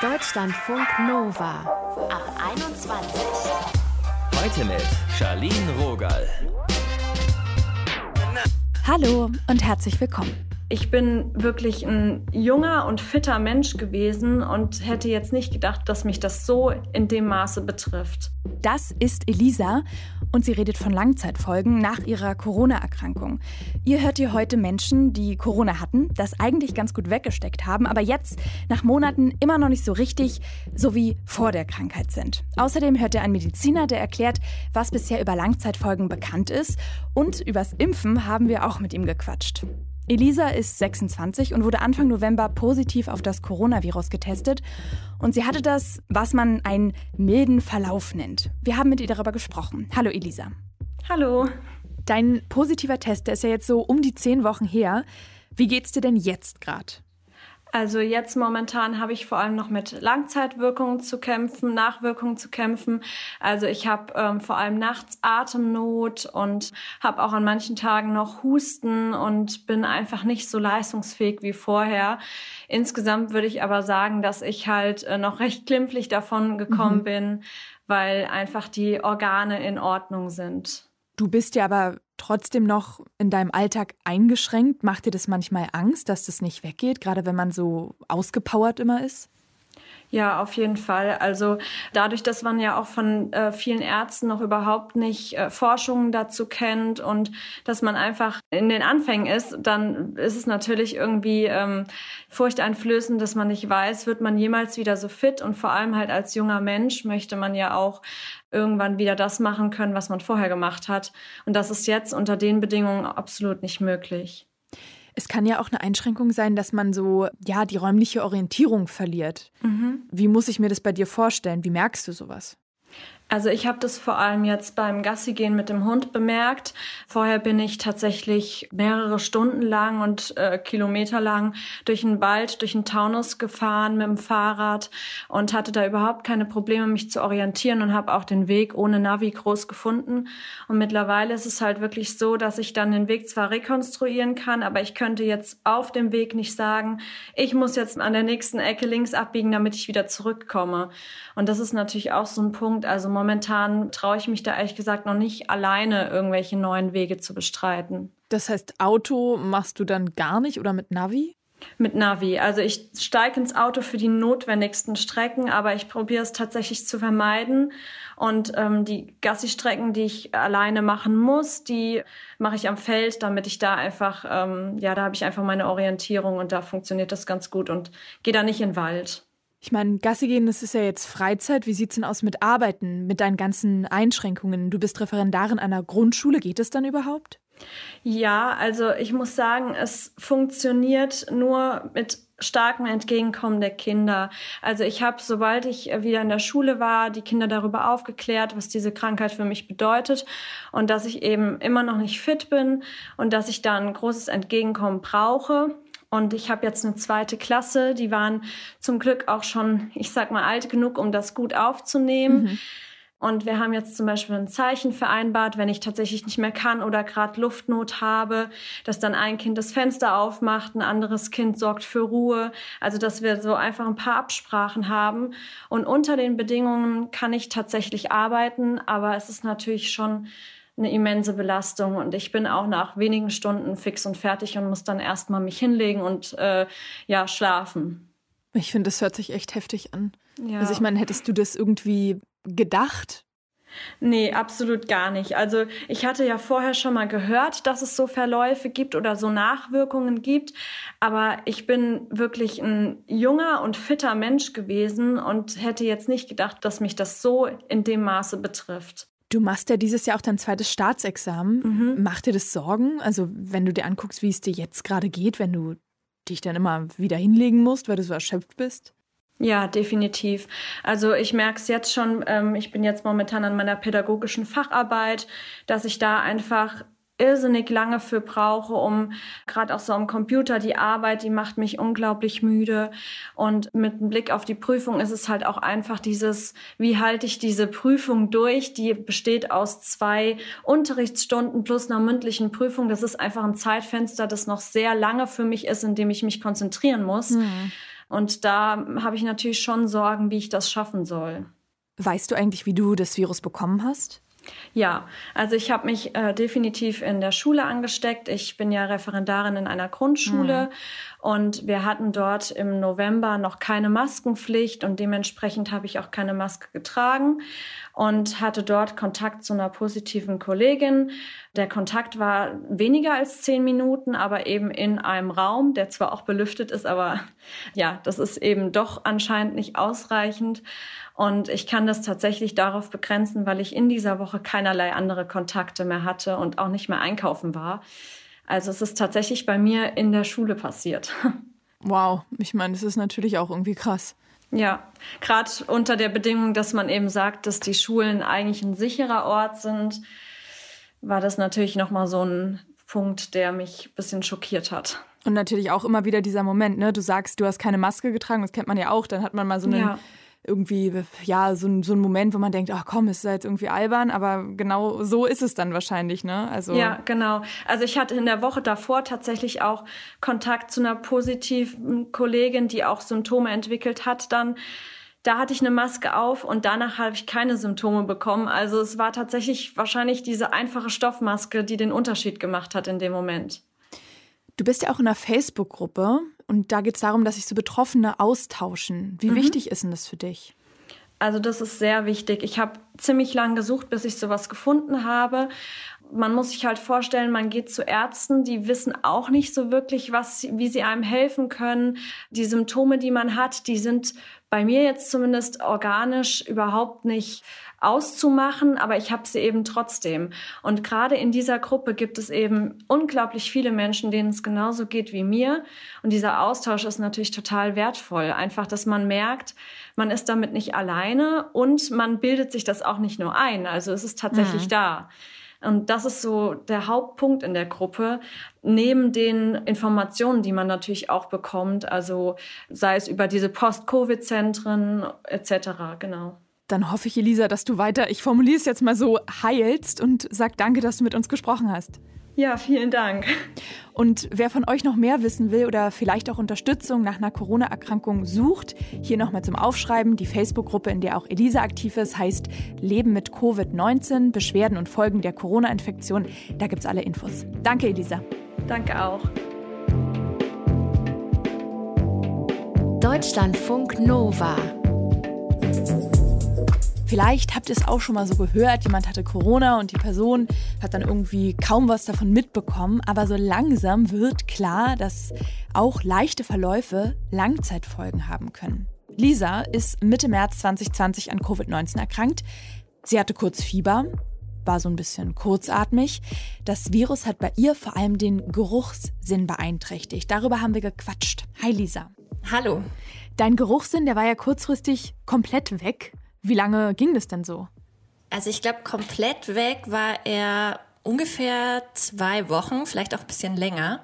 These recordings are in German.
Deutschlandfunk Nova ab 21. Heute mit Charlene Rogal. Hallo und herzlich willkommen. Ich bin wirklich ein junger und fitter Mensch gewesen und hätte jetzt nicht gedacht, dass mich das so in dem Maße betrifft. Das ist Elisa und sie redet von Langzeitfolgen nach ihrer Corona-Erkrankung. Ihr hört ihr heute Menschen, die Corona hatten, das eigentlich ganz gut weggesteckt haben, aber jetzt nach Monaten immer noch nicht so richtig, so wie vor der Krankheit sind. Außerdem hört ihr einen Mediziner, der erklärt, was bisher über Langzeitfolgen bekannt ist und übers Impfen haben wir auch mit ihm gequatscht. Elisa ist 26 und wurde Anfang November positiv auf das Coronavirus getestet. Und sie hatte das, was man einen milden Verlauf nennt. Wir haben mit ihr darüber gesprochen. Hallo Elisa. Hallo. Dein positiver Test, der ist ja jetzt so um die zehn Wochen her. Wie geht's dir denn jetzt gerade? Also jetzt momentan habe ich vor allem noch mit Langzeitwirkungen zu kämpfen, Nachwirkungen zu kämpfen. Also ich habe ähm, vor allem nachts Atemnot und habe auch an manchen Tagen noch Husten und bin einfach nicht so leistungsfähig wie vorher. Insgesamt würde ich aber sagen, dass ich halt äh, noch recht glimpflich davon gekommen mhm. bin, weil einfach die Organe in Ordnung sind. Du bist ja aber trotzdem noch in deinem Alltag eingeschränkt. Macht dir das manchmal Angst, dass das nicht weggeht, gerade wenn man so ausgepowert immer ist? Ja, auf jeden Fall. Also dadurch, dass man ja auch von äh, vielen Ärzten noch überhaupt nicht äh, Forschungen dazu kennt und dass man einfach in den Anfängen ist, dann ist es natürlich irgendwie ähm, furchteinflößend, dass man nicht weiß, wird man jemals wieder so fit und vor allem halt als junger Mensch möchte man ja auch irgendwann wieder das machen können, was man vorher gemacht hat. Und das ist jetzt unter den Bedingungen absolut nicht möglich. Es kann ja auch eine Einschränkung sein, dass man so, ja, die räumliche Orientierung verliert. Mhm. Wie muss ich mir das bei dir vorstellen? Wie merkst du sowas? Also ich habe das vor allem jetzt beim Gassigehen mit dem Hund bemerkt. Vorher bin ich tatsächlich mehrere Stunden lang und äh, Kilometer lang durch den Wald, durch den Taunus gefahren mit dem Fahrrad und hatte da überhaupt keine Probleme, mich zu orientieren und habe auch den Weg ohne Navi groß gefunden. Und mittlerweile ist es halt wirklich so, dass ich dann den Weg zwar rekonstruieren kann, aber ich könnte jetzt auf dem Weg nicht sagen, ich muss jetzt an der nächsten Ecke links abbiegen, damit ich wieder zurückkomme. Und das ist natürlich auch so ein Punkt. Also momentan traue ich mich da ehrlich gesagt noch nicht alleine irgendwelche neuen Wege zu bestreiten. Das heißt, Auto machst du dann gar nicht oder mit Navi? Mit Navi. Also ich steige ins Auto für die notwendigsten Strecken, aber ich probiere es tatsächlich zu vermeiden. Und ähm, die Gassi-Strecken, die ich alleine machen muss, die mache ich am Feld, damit ich da einfach, ähm, ja, da habe ich einfach meine Orientierung und da funktioniert das ganz gut und gehe da nicht in den Wald. Ich meine, Gasse gehen, das ist ja jetzt Freizeit. Wie sieht's denn aus mit Arbeiten, mit deinen ganzen Einschränkungen? Du bist Referendarin einer Grundschule. Geht es dann überhaupt? Ja, also ich muss sagen, es funktioniert nur mit starkem Entgegenkommen der Kinder. Also ich habe, sobald ich wieder in der Schule war, die Kinder darüber aufgeklärt, was diese Krankheit für mich bedeutet und dass ich eben immer noch nicht fit bin und dass ich da ein großes Entgegenkommen brauche. Und ich habe jetzt eine zweite Klasse, die waren zum Glück auch schon, ich sag mal, alt genug, um das gut aufzunehmen. Mhm. Und wir haben jetzt zum Beispiel ein Zeichen vereinbart, wenn ich tatsächlich nicht mehr kann oder gerade Luftnot habe, dass dann ein Kind das Fenster aufmacht, ein anderes Kind sorgt für Ruhe. Also dass wir so einfach ein paar Absprachen haben. Und unter den Bedingungen kann ich tatsächlich arbeiten, aber es ist natürlich schon eine immense Belastung und ich bin auch nach wenigen Stunden fix und fertig und muss dann erstmal mich hinlegen und äh, ja schlafen. Ich finde, das hört sich echt heftig an. Ja. Also ich meine, hättest du das irgendwie gedacht? Nee, absolut gar nicht. Also ich hatte ja vorher schon mal gehört, dass es so Verläufe gibt oder so Nachwirkungen gibt, aber ich bin wirklich ein junger und fitter Mensch gewesen und hätte jetzt nicht gedacht, dass mich das so in dem Maße betrifft. Du machst ja dieses Jahr auch dein zweites Staatsexamen. Mhm. Macht dir das Sorgen? Also, wenn du dir anguckst, wie es dir jetzt gerade geht, wenn du dich dann immer wieder hinlegen musst, weil du so erschöpft bist? Ja, definitiv. Also ich merke es jetzt schon, ähm, ich bin jetzt momentan an meiner pädagogischen Facharbeit, dass ich da einfach irrsinnig lange für brauche, um gerade auch so am Computer die Arbeit, die macht mich unglaublich müde. Und mit einem Blick auf die Prüfung ist es halt auch einfach dieses, wie halte ich diese Prüfung durch? Die besteht aus zwei Unterrichtsstunden plus einer mündlichen Prüfung. Das ist einfach ein Zeitfenster, das noch sehr lange für mich ist, in dem ich mich konzentrieren muss. Mhm. Und da habe ich natürlich schon Sorgen, wie ich das schaffen soll. Weißt du eigentlich, wie du das Virus bekommen hast? Ja, also ich habe mich äh, definitiv in der Schule angesteckt. Ich bin ja Referendarin in einer Grundschule mhm. und wir hatten dort im November noch keine Maskenpflicht und dementsprechend habe ich auch keine Maske getragen und hatte dort Kontakt zu einer positiven Kollegin. Der Kontakt war weniger als zehn Minuten, aber eben in einem Raum, der zwar auch belüftet ist, aber ja, das ist eben doch anscheinend nicht ausreichend. Und ich kann das tatsächlich darauf begrenzen, weil ich in dieser Woche keinerlei andere Kontakte mehr hatte und auch nicht mehr einkaufen war. Also es ist tatsächlich bei mir in der Schule passiert. Wow, ich meine, das ist natürlich auch irgendwie krass. Ja, gerade unter der Bedingung, dass man eben sagt, dass die Schulen eigentlich ein sicherer Ort sind, war das natürlich nochmal so ein Punkt, der mich ein bisschen schockiert hat. Und natürlich auch immer wieder dieser Moment, ne? Du sagst, du hast keine Maske getragen, das kennt man ja auch. Dann hat man mal so einen ja irgendwie, ja, so, ein, so ein Moment, wo man denkt, ach komm, ist da jetzt irgendwie albern, aber genau so ist es dann wahrscheinlich, ne? Also ja, genau. Also ich hatte in der Woche davor tatsächlich auch Kontakt zu einer positiven Kollegin, die auch Symptome entwickelt hat dann. Da hatte ich eine Maske auf und danach habe ich keine Symptome bekommen. Also es war tatsächlich wahrscheinlich diese einfache Stoffmaske, die den Unterschied gemacht hat in dem Moment. Du bist ja auch in einer Facebook-Gruppe und da geht es darum, dass sich so Betroffene austauschen. Wie mhm. wichtig ist denn das für dich? Also das ist sehr wichtig. Ich habe ziemlich lange gesucht, bis ich sowas gefunden habe. Man muss sich halt vorstellen, man geht zu Ärzten, die wissen auch nicht so wirklich, was, wie sie einem helfen können. Die Symptome, die man hat, die sind bei mir jetzt zumindest organisch überhaupt nicht auszumachen, aber ich habe sie eben trotzdem. Und gerade in dieser Gruppe gibt es eben unglaublich viele Menschen, denen es genauso geht wie mir. Und dieser Austausch ist natürlich total wertvoll. Einfach, dass man merkt, man ist damit nicht alleine und man bildet sich das auch nicht nur ein. Also es ist tatsächlich mhm. da. Und das ist so der Hauptpunkt in der Gruppe, neben den Informationen, die man natürlich auch bekommt, also sei es über diese Post-Covid-Zentren etc. Genau. Dann hoffe ich, Elisa, dass du weiter, ich formuliere es jetzt mal so, heilst und sag danke, dass du mit uns gesprochen hast. Ja, vielen Dank. Und wer von euch noch mehr wissen will oder vielleicht auch Unterstützung nach einer Corona-Erkrankung sucht, hier nochmal zum Aufschreiben. Die Facebook-Gruppe, in der auch Elisa aktiv ist, heißt Leben mit Covid-19, Beschwerden und Folgen der Corona-Infektion. Da gibt es alle Infos. Danke, Elisa. Danke auch. Deutschlandfunk Nova. Vielleicht habt ihr es auch schon mal so gehört, jemand hatte Corona und die Person hat dann irgendwie kaum was davon mitbekommen, aber so langsam wird klar, dass auch leichte Verläufe Langzeitfolgen haben können. Lisa ist Mitte März 2020 an Covid-19 erkrankt. Sie hatte kurz Fieber, war so ein bisschen kurzatmig. Das Virus hat bei ihr vor allem den Geruchssinn beeinträchtigt. Darüber haben wir gequatscht. Hi Lisa. Hallo. Dein Geruchssinn, der war ja kurzfristig komplett weg. Wie lange ging das denn so? Also ich glaube, komplett weg war er ungefähr zwei Wochen, vielleicht auch ein bisschen länger,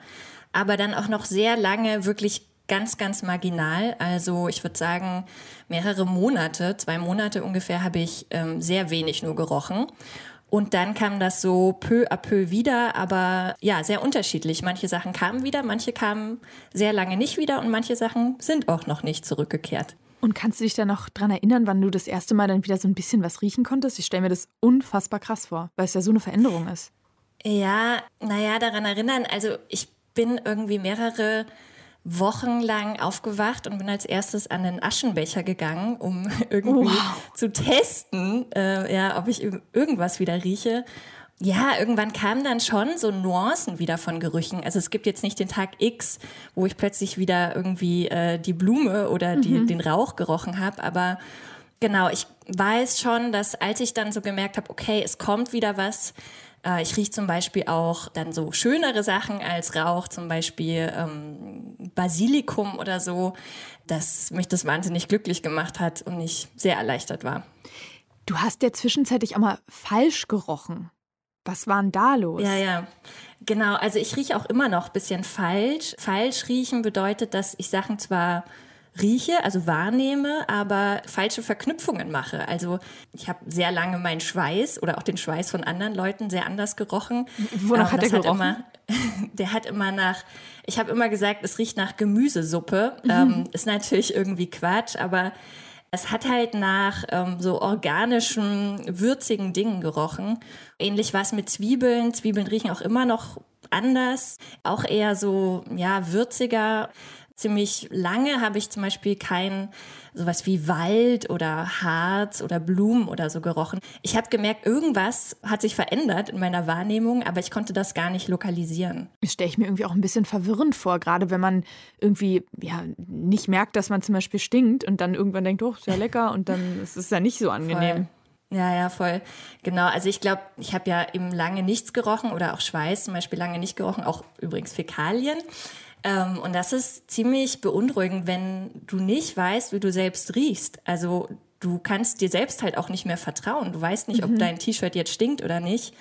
aber dann auch noch sehr lange wirklich ganz, ganz marginal. Also ich würde sagen, mehrere Monate, zwei Monate ungefähr, habe ich ähm, sehr wenig nur gerochen. Und dann kam das so peu à peu wieder, aber ja, sehr unterschiedlich. Manche Sachen kamen wieder, manche kamen sehr lange nicht wieder und manche Sachen sind auch noch nicht zurückgekehrt. Und kannst du dich da noch dran erinnern, wann du das erste Mal dann wieder so ein bisschen was riechen konntest? Ich stelle mir das unfassbar krass vor, weil es ja so eine Veränderung ist. Ja, naja, daran erinnern. Also ich bin irgendwie mehrere Wochen lang aufgewacht und bin als erstes an den Aschenbecher gegangen, um irgendwie wow. zu testen, äh, ja, ob ich irgendwas wieder rieche. Ja, irgendwann kamen dann schon so Nuancen wieder von Gerüchen. Also es gibt jetzt nicht den Tag X, wo ich plötzlich wieder irgendwie äh, die Blume oder die, mhm. den Rauch gerochen habe, aber genau, ich weiß schon, dass als ich dann so gemerkt habe, okay, es kommt wieder was, äh, ich rieche zum Beispiel auch dann so schönere Sachen als Rauch, zum Beispiel ähm, Basilikum oder so, dass mich das wahnsinnig glücklich gemacht hat und ich sehr erleichtert war. Du hast ja zwischenzeitlich auch mal falsch gerochen. Was war denn da los? Ja, ja. Genau, also ich rieche auch immer noch ein bisschen falsch. Falsch riechen bedeutet, dass ich Sachen zwar rieche, also wahrnehme, aber falsche Verknüpfungen mache. Also ich habe sehr lange meinen Schweiß oder auch den Schweiß von anderen Leuten sehr anders gerochen. Wonach ähm, hat der gerochen? Hat immer, der hat immer nach, ich habe immer gesagt, es riecht nach Gemüsesuppe. Mhm. Ähm, ist natürlich irgendwie Quatsch, aber es hat halt nach ähm, so organischen, würzigen Dingen gerochen. Ähnlich war es mit Zwiebeln. Zwiebeln riechen auch immer noch anders, auch eher so, ja, würziger. Ziemlich lange habe ich zum Beispiel kein sowas wie Wald oder Harz oder Blumen oder so gerochen. Ich habe gemerkt, irgendwas hat sich verändert in meiner Wahrnehmung, aber ich konnte das gar nicht lokalisieren. Das stelle ich mir irgendwie auch ein bisschen verwirrend vor, gerade wenn man irgendwie ja nicht merkt, dass man zum Beispiel stinkt und dann irgendwann denkt, oh, ist ja lecker und dann ist es ja nicht so angenehm. Voll. Ja, ja, voll. Genau. Also ich glaube, ich habe ja eben lange nichts gerochen oder auch Schweiß zum Beispiel lange nicht gerochen, auch übrigens Fäkalien. Ähm, und das ist ziemlich beunruhigend, wenn du nicht weißt, wie du selbst riechst. Also du kannst dir selbst halt auch nicht mehr vertrauen. Du weißt nicht, ob mhm. dein T-Shirt jetzt stinkt oder nicht.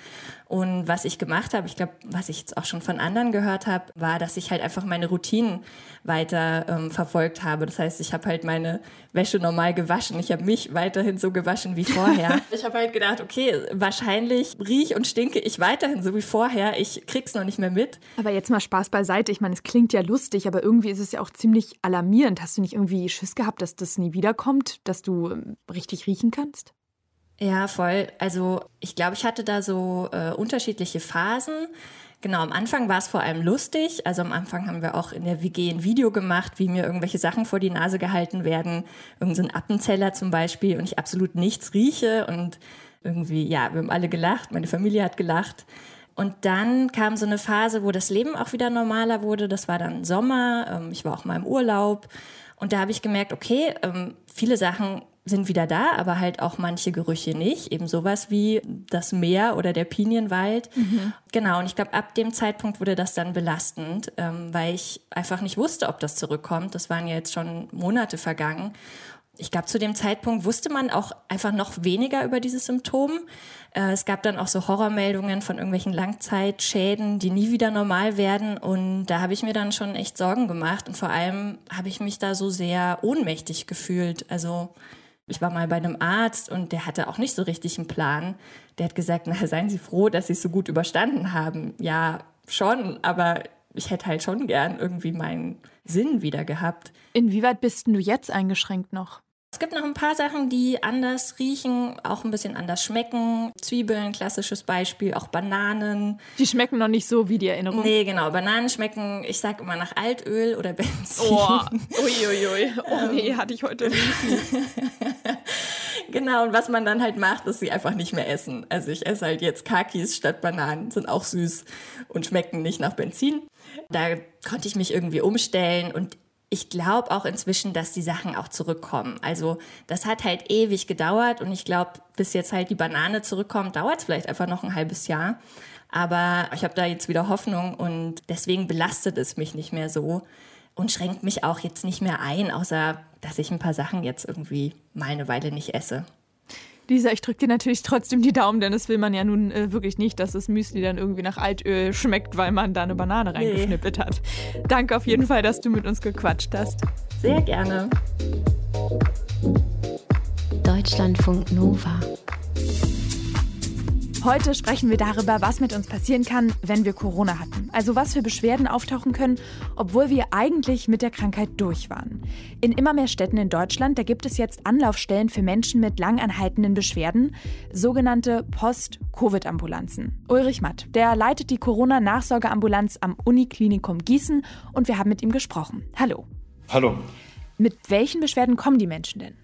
Und was ich gemacht habe, ich glaube, was ich jetzt auch schon von anderen gehört habe, war, dass ich halt einfach meine Routinen weiter ähm, verfolgt habe. Das heißt, ich habe halt meine Wäsche normal gewaschen. Ich habe mich weiterhin so gewaschen wie vorher. ich habe halt gedacht, okay, wahrscheinlich riech und stinke ich weiterhin so wie vorher. Ich krieg's noch nicht mehr mit. Aber jetzt mal Spaß beiseite. Ich meine, es klingt ja lustig, aber irgendwie ist es ja auch ziemlich alarmierend. Hast du nicht irgendwie Schiss gehabt, dass das nie wiederkommt, dass du ähm, richtig riechen kannst? Ja, voll. Also ich glaube, ich hatte da so äh, unterschiedliche Phasen. Genau, am Anfang war es vor allem lustig. Also am Anfang haben wir auch in der WG ein Video gemacht, wie mir irgendwelche Sachen vor die Nase gehalten werden. Irgend so ein Appenzeller zum Beispiel und ich absolut nichts rieche. Und irgendwie, ja, wir haben alle gelacht, meine Familie hat gelacht. Und dann kam so eine Phase, wo das Leben auch wieder normaler wurde. Das war dann Sommer. Ähm, ich war auch mal im Urlaub. Und da habe ich gemerkt, okay, ähm, viele Sachen sind wieder da, aber halt auch manche Gerüche nicht. Eben sowas wie das Meer oder der Pinienwald. Mhm. Genau, und ich glaube, ab dem Zeitpunkt wurde das dann belastend, ähm, weil ich einfach nicht wusste, ob das zurückkommt. Das waren ja jetzt schon Monate vergangen. Ich glaube, zu dem Zeitpunkt wusste man auch einfach noch weniger über dieses Symptom. Äh, es gab dann auch so Horrormeldungen von irgendwelchen Langzeitschäden, die nie wieder normal werden. Und da habe ich mir dann schon echt Sorgen gemacht. Und vor allem habe ich mich da so sehr ohnmächtig gefühlt. Also ich war mal bei einem Arzt und der hatte auch nicht so richtig einen Plan. Der hat gesagt, na, seien Sie froh, dass Sie es so gut überstanden haben. Ja, schon, aber ich hätte halt schon gern irgendwie meinen Sinn wieder gehabt. Inwieweit bist du jetzt eingeschränkt noch? Es gibt noch ein paar Sachen, die anders riechen, auch ein bisschen anders schmecken. Zwiebeln, klassisches Beispiel, auch Bananen. Die schmecken noch nicht so wie die Erinnerung. Nee, genau. Bananen schmecken, ich sag immer nach Altöl oder Benzin. Oh, uiuiui. Oh nee, hatte ich heute nicht. genau, und was man dann halt macht, ist sie einfach nicht mehr essen. Also ich esse halt jetzt Kakis statt Bananen, sind auch süß und schmecken nicht nach Benzin. Da konnte ich mich irgendwie umstellen und ich glaube auch inzwischen, dass die Sachen auch zurückkommen. Also das hat halt ewig gedauert und ich glaube, bis jetzt halt die Banane zurückkommt, dauert es vielleicht einfach noch ein halbes Jahr. Aber ich habe da jetzt wieder Hoffnung und deswegen belastet es mich nicht mehr so und schränkt mich auch jetzt nicht mehr ein, außer dass ich ein paar Sachen jetzt irgendwie mal eine Weile nicht esse. Lisa, ich drücke dir natürlich trotzdem die Daumen, denn das will man ja nun äh, wirklich nicht, dass das Müsli dann irgendwie nach Altöl schmeckt, weil man da eine Banane reingeknippelt nee. hat. Danke auf jeden Fall, dass du mit uns gequatscht hast. Sehr gerne. Deutschlandfunk Nova. Heute sprechen wir darüber, was mit uns passieren kann, wenn wir Corona hatten. Also was für Beschwerden auftauchen können, obwohl wir eigentlich mit der Krankheit durch waren. In immer mehr Städten in Deutschland, da gibt es jetzt Anlaufstellen für Menschen mit langanhaltenden Beschwerden, sogenannte Post-Covid-Ambulanzen. Ulrich Matt, der leitet die Corona-Nachsorgeambulanz am Uniklinikum Gießen und wir haben mit ihm gesprochen. Hallo. Hallo. Mit welchen Beschwerden kommen die Menschen denn?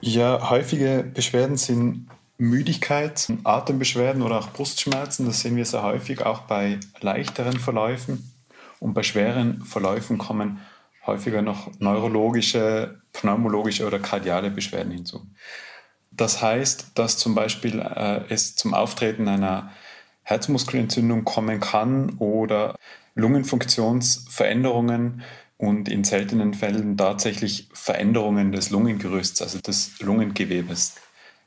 Ja, häufige Beschwerden sind Müdigkeit, Atembeschwerden oder auch Brustschmerzen. Das sehen wir sehr häufig auch bei leichteren Verläufen. Und bei schweren Verläufen kommen häufiger noch neurologische, pneumologische oder kardiale Beschwerden hinzu. Das heißt, dass zum Beispiel äh, es zum Auftreten einer Herzmuskelentzündung kommen kann oder Lungenfunktionsveränderungen und in seltenen Fällen tatsächlich Veränderungen des Lungengerüsts, also des Lungengewebes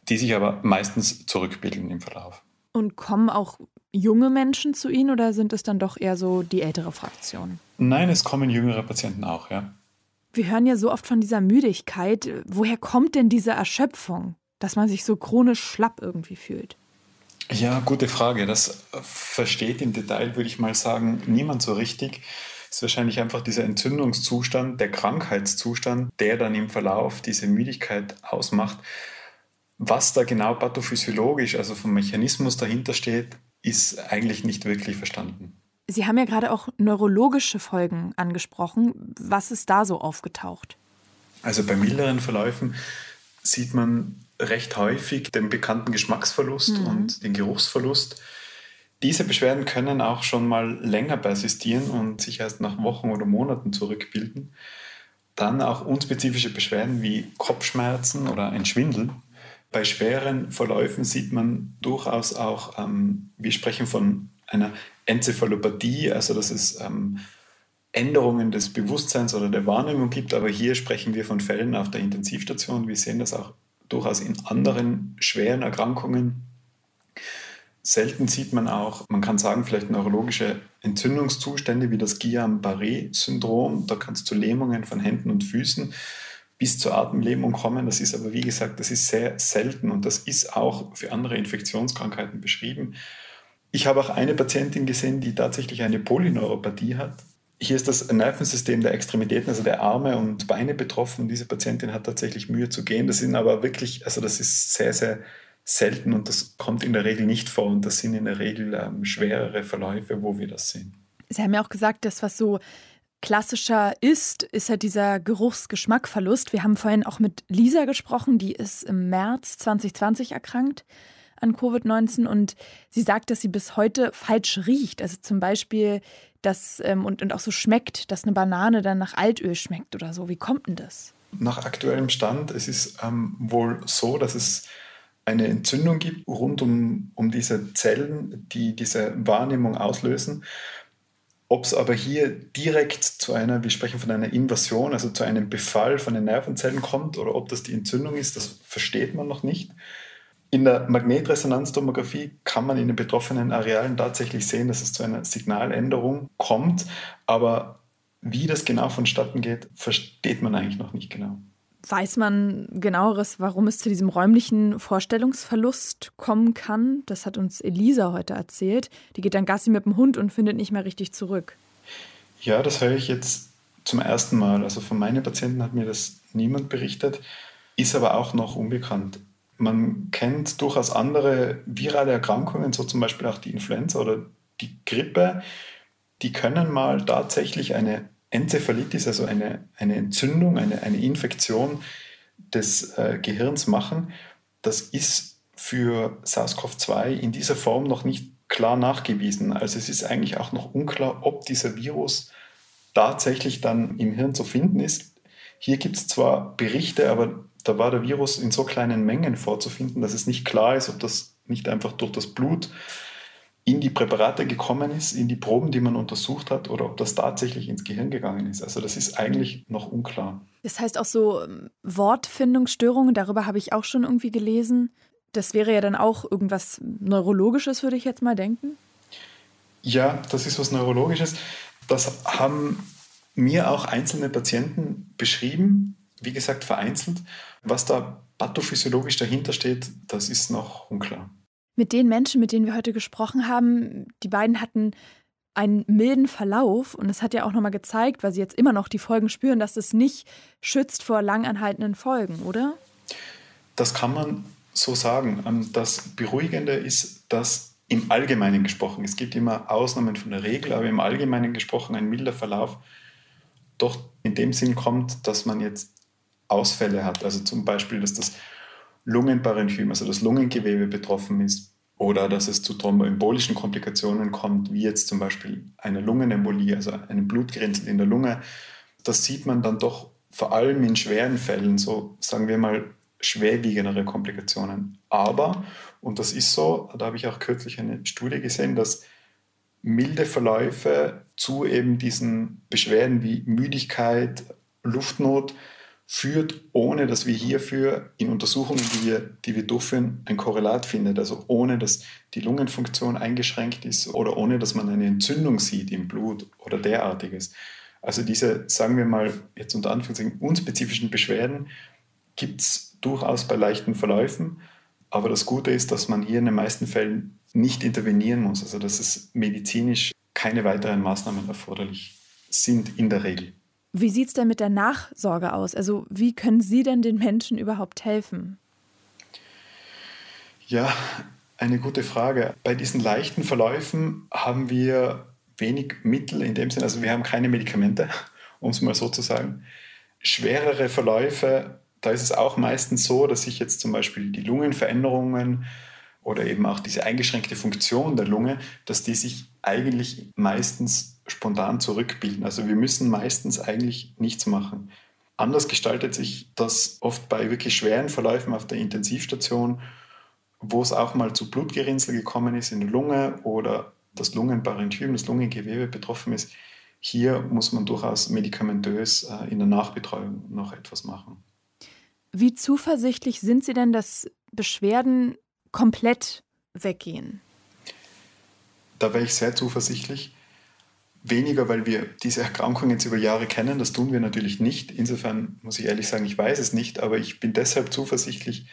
die sich aber meistens zurückbilden im Verlauf. Und kommen auch junge Menschen zu Ihnen oder sind es dann doch eher so die ältere Fraktion? Nein, es kommen jüngere Patienten auch, ja. Wir hören ja so oft von dieser Müdigkeit. Woher kommt denn diese Erschöpfung, dass man sich so chronisch schlapp irgendwie fühlt? Ja, gute Frage. Das versteht im Detail, würde ich mal sagen, niemand so richtig. Es ist wahrscheinlich einfach dieser Entzündungszustand, der Krankheitszustand, der dann im Verlauf diese Müdigkeit ausmacht. Was da genau pathophysiologisch, also vom Mechanismus dahinter steht, ist eigentlich nicht wirklich verstanden. Sie haben ja gerade auch neurologische Folgen angesprochen. Was ist da so aufgetaucht? Also bei milderen Verläufen sieht man recht häufig den bekannten Geschmacksverlust mhm. und den Geruchsverlust. Diese Beschwerden können auch schon mal länger persistieren und sich erst nach Wochen oder Monaten zurückbilden. Dann auch unspezifische Beschwerden wie Kopfschmerzen oder ein Schwindel. Bei schweren Verläufen sieht man durchaus auch, ähm, wir sprechen von einer Enzephalopathie, also dass es ähm, Änderungen des Bewusstseins oder der Wahrnehmung gibt, aber hier sprechen wir von Fällen auf der Intensivstation. Wir sehen das auch durchaus in anderen schweren Erkrankungen. Selten sieht man auch, man kann sagen, vielleicht neurologische Entzündungszustände wie das Guillain-Barré-Syndrom. Da kann es zu Lähmungen von Händen und Füßen bis zur Atemlähmung kommen. Das ist aber, wie gesagt, das ist sehr selten und das ist auch für andere Infektionskrankheiten beschrieben. Ich habe auch eine Patientin gesehen, die tatsächlich eine Polyneuropathie hat. Hier ist das Nervensystem der Extremitäten, also der Arme und Beine betroffen. Und diese Patientin hat tatsächlich Mühe zu gehen. Das sind aber wirklich, also das ist sehr, sehr selten und das kommt in der Regel nicht vor. Und das sind in der Regel ähm, schwerere Verläufe, wo wir das sehen. Sie haben ja auch gesagt, das, was so klassischer ist, ist ja dieser Geruchsgeschmackverlust. Wir haben vorhin auch mit Lisa gesprochen, die ist im März 2020 erkrankt an Covid-19 und sie sagt, dass sie bis heute falsch riecht. Also zum Beispiel, dass ähm, und, und auch so schmeckt, dass eine Banane dann nach Altöl schmeckt oder so. Wie kommt denn das? Nach aktuellem Stand, es ist ähm, wohl so, dass es eine Entzündung gibt rund um, um diese Zellen, die diese Wahrnehmung auslösen. Ob es aber hier direkt zu einer, wir sprechen von einer Invasion, also zu einem Befall von den Nervenzellen kommt oder ob das die Entzündung ist, das versteht man noch nicht. In der Magnetresonanztomographie kann man in den betroffenen Arealen tatsächlich sehen, dass es zu einer Signaländerung kommt, aber wie das genau vonstatten geht, versteht man eigentlich noch nicht genau. Weiß man genaueres, warum es zu diesem räumlichen Vorstellungsverlust kommen kann? Das hat uns Elisa heute erzählt. Die geht dann Gassi mit dem Hund und findet nicht mehr richtig zurück. Ja, das höre ich jetzt zum ersten Mal. Also von meinen Patienten hat mir das niemand berichtet, ist aber auch noch unbekannt. Man kennt durchaus andere virale Erkrankungen, so zum Beispiel auch die Influenza oder die Grippe. Die können mal tatsächlich eine Enzephalitis, also eine, eine Entzündung, eine, eine Infektion des äh, Gehirns machen. Das ist für SARS-CoV-2 in dieser Form noch nicht klar nachgewiesen. Also es ist eigentlich auch noch unklar, ob dieser Virus tatsächlich dann im Hirn zu finden ist. Hier gibt es zwar Berichte, aber da war der Virus in so kleinen Mengen vorzufinden, dass es nicht klar ist, ob das nicht einfach durch das Blut in die Präparate gekommen ist, in die Proben, die man untersucht hat, oder ob das tatsächlich ins Gehirn gegangen ist. Also das ist eigentlich noch unklar. Das heißt auch so ähm, Wortfindungsstörungen, darüber habe ich auch schon irgendwie gelesen. Das wäre ja dann auch irgendwas Neurologisches, würde ich jetzt mal denken. Ja, das ist was Neurologisches. Das haben mir auch einzelne Patienten beschrieben, wie gesagt vereinzelt. Was da pathophysiologisch dahinter steht, das ist noch unklar. Mit den Menschen, mit denen wir heute gesprochen haben, die beiden hatten einen milden Verlauf und es hat ja auch nochmal gezeigt, weil sie jetzt immer noch die Folgen spüren, dass es nicht schützt vor langanhaltenden Folgen, oder? Das kann man so sagen. Ähm, das Beruhigende ist, dass im Allgemeinen gesprochen, es gibt immer Ausnahmen von der Regel, aber im Allgemeinen gesprochen ein milder Verlauf doch in dem Sinn kommt, dass man jetzt Ausfälle hat. Also zum Beispiel, dass das Lungenparenchym, also das Lungengewebe betroffen ist oder dass es zu thromboembolischen Komplikationen kommt, wie jetzt zum Beispiel eine Lungenembolie, also eine Blutgerinnsel in der Lunge. Das sieht man dann doch vor allem in schweren Fällen, so sagen wir mal schwerwiegendere Komplikationen. Aber, und das ist so, da habe ich auch kürzlich eine Studie gesehen, dass milde Verläufe zu eben diesen Beschwerden wie Müdigkeit, Luftnot führt, ohne dass wir hierfür in Untersuchungen, die wir, die wir durchführen, ein Korrelat findet. Also ohne dass die Lungenfunktion eingeschränkt ist oder ohne dass man eine Entzündung sieht im Blut oder derartiges. Also diese, sagen wir mal, jetzt unter Anführungszeichen unspezifischen Beschwerden gibt es durchaus bei leichten Verläufen. Aber das Gute ist, dass man hier in den meisten Fällen nicht intervenieren muss. Also dass es medizinisch keine weiteren Maßnahmen erforderlich sind in der Regel. Wie sieht es denn mit der Nachsorge aus? Also wie können Sie denn den Menschen überhaupt helfen? Ja, eine gute Frage. Bei diesen leichten Verläufen haben wir wenig Mittel in dem Sinne, also wir haben keine Medikamente, um es mal so zu sagen. Schwerere Verläufe, da ist es auch meistens so, dass sich jetzt zum Beispiel die Lungenveränderungen oder eben auch diese eingeschränkte Funktion der Lunge, dass die sich eigentlich meistens spontan zurückbilden. Also wir müssen meistens eigentlich nichts machen. Anders gestaltet sich das oft bei wirklich schweren Verläufen auf der Intensivstation, wo es auch mal zu Blutgerinnsel gekommen ist in der Lunge oder das Lungenparenchym, das Lungengewebe betroffen ist. Hier muss man durchaus medikamentös äh, in der Nachbetreuung noch etwas machen. Wie zuversichtlich sind Sie denn, dass Beschwerden komplett weggehen? Da wäre ich sehr zuversichtlich. Weniger, weil wir diese Erkrankung jetzt über Jahre kennen, das tun wir natürlich nicht. Insofern muss ich ehrlich sagen, ich weiß es nicht, aber ich bin deshalb zuversichtlich,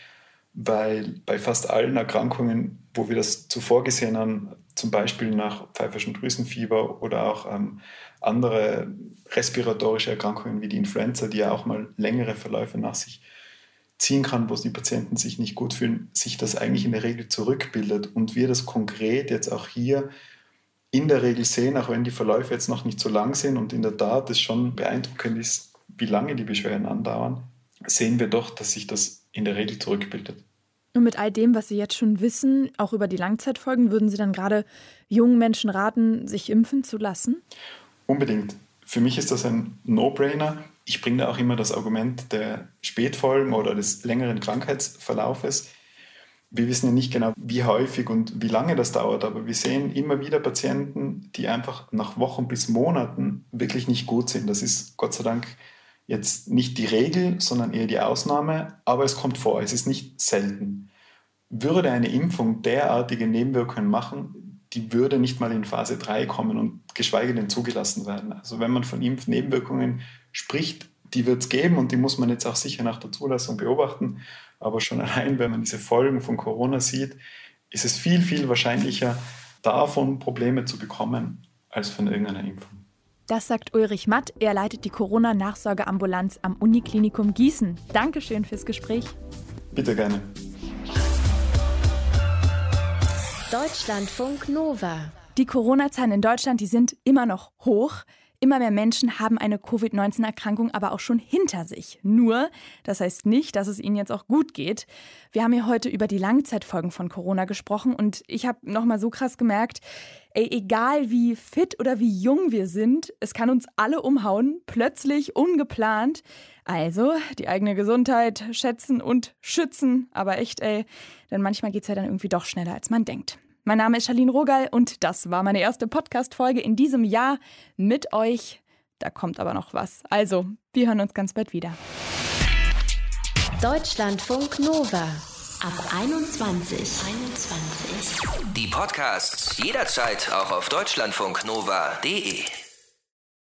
weil bei fast allen Erkrankungen, wo wir das zuvor gesehen haben, zum Beispiel nach pfeiferschen Drüsenfieber oder auch ähm, andere respiratorische Erkrankungen wie die Influenza, die ja auch mal längere Verläufe nach sich ziehen kann, wo die Patienten sich nicht gut fühlen, sich das eigentlich in der Regel zurückbildet. Und wir das konkret jetzt auch hier in der Regel sehen, auch wenn die Verläufe jetzt noch nicht so lang sind und in der Tat es schon beeindruckend ist, wie lange die Beschwerden andauern, sehen wir doch, dass sich das in der Regel zurückbildet. Und mit all dem, was Sie jetzt schon wissen, auch über die Langzeitfolgen, würden Sie dann gerade jungen Menschen raten, sich impfen zu lassen? Unbedingt. Für mich ist das ein No-Brainer. Ich bringe da auch immer das Argument der Spätfolgen oder des längeren Krankheitsverlaufes. Wir wissen ja nicht genau, wie häufig und wie lange das dauert, aber wir sehen immer wieder Patienten, die einfach nach Wochen bis Monaten wirklich nicht gut sind. Das ist Gott sei Dank jetzt nicht die Regel, sondern eher die Ausnahme, aber es kommt vor, es ist nicht selten. Würde eine Impfung derartige Nebenwirkungen machen, die würde nicht mal in Phase 3 kommen und geschweige denn zugelassen werden. Also wenn man von Impfnebenwirkungen spricht, die wird es geben und die muss man jetzt auch sicher nach der Zulassung beobachten. Aber schon allein, wenn man diese Folgen von Corona sieht, ist es viel, viel wahrscheinlicher, davon Probleme zu bekommen, als von irgendeiner Impfung. Das sagt Ulrich Matt. Er leitet die Corona-Nachsorgeambulanz am Uniklinikum Gießen. Dankeschön fürs Gespräch. Bitte gerne. Deutschlandfunk Nova. Die Corona-Zahlen in Deutschland, die sind immer noch hoch. Immer mehr Menschen haben eine Covid-19-Erkrankung aber auch schon hinter sich. Nur, das heißt nicht, dass es ihnen jetzt auch gut geht. Wir haben hier heute über die Langzeitfolgen von Corona gesprochen und ich habe nochmal so krass gemerkt, ey, egal wie fit oder wie jung wir sind, es kann uns alle umhauen, plötzlich, ungeplant. Also, die eigene Gesundheit schätzen und schützen. Aber echt, ey, denn manchmal geht es ja dann irgendwie doch schneller, als man denkt. Mein Name ist Charlene Rogal und das war meine erste Podcast-Folge in diesem Jahr mit euch. Da kommt aber noch was. Also, wir hören uns ganz bald wieder. Deutschlandfunk Nova. Ab 21. 21. Die Podcasts jederzeit auch auf deutschlandfunknova.de.